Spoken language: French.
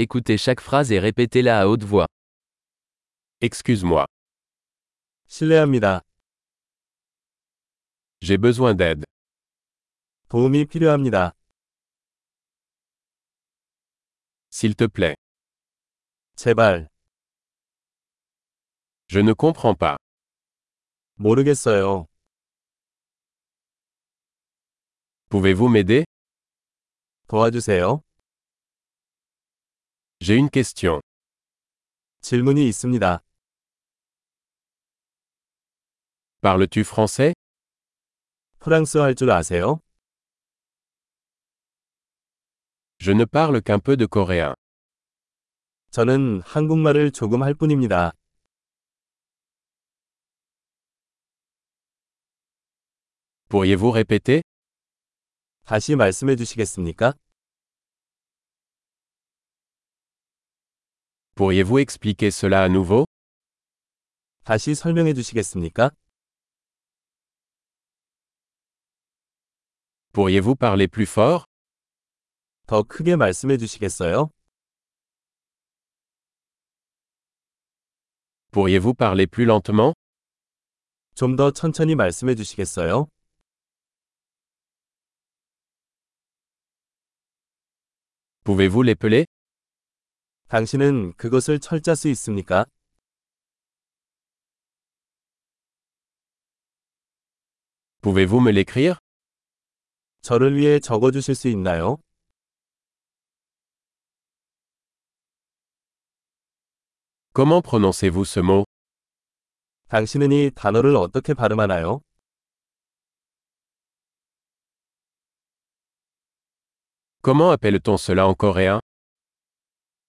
Écoutez chaque phrase et répétez-la à haute voix. Excuse-moi, 실례합니다. j'ai besoin d'aide. 도움이 필요합니다. S'il te plaît. 제발. Je ne comprends pas. 모르겠어요. Pouvez-vous m'aider 도와주세요. J'ai une question. 질문이 있습니다. Parles-tu français 프랑스어 할 줄 아세요? Je ne parle qu'un peu de coréen. 저는 한국말을 조금 할 뿐입니다. Pourriez-vous répéter 다시 말씀해 주시겠습니까? Pourriez-vous expliquer cela à nouveau 다시 설명해 주시겠습니까? Pourriez-vous parler plus fort 더 크게 말씀해 주시겠어요? Pourriez-vous parler plus lentement 좀 더 천천히 말씀해 주시겠어요? Pouvez-vous l'épeler 당신은 그것을 철자 수 있습니까? Pouvez-vous me l'écrire 저를 위해 적어 주실 수 있나요? Comment prononcez-vous ce mot 당신은 이 단어를 어떻게 발음하나요? Comment appelle-t-on cela en coréen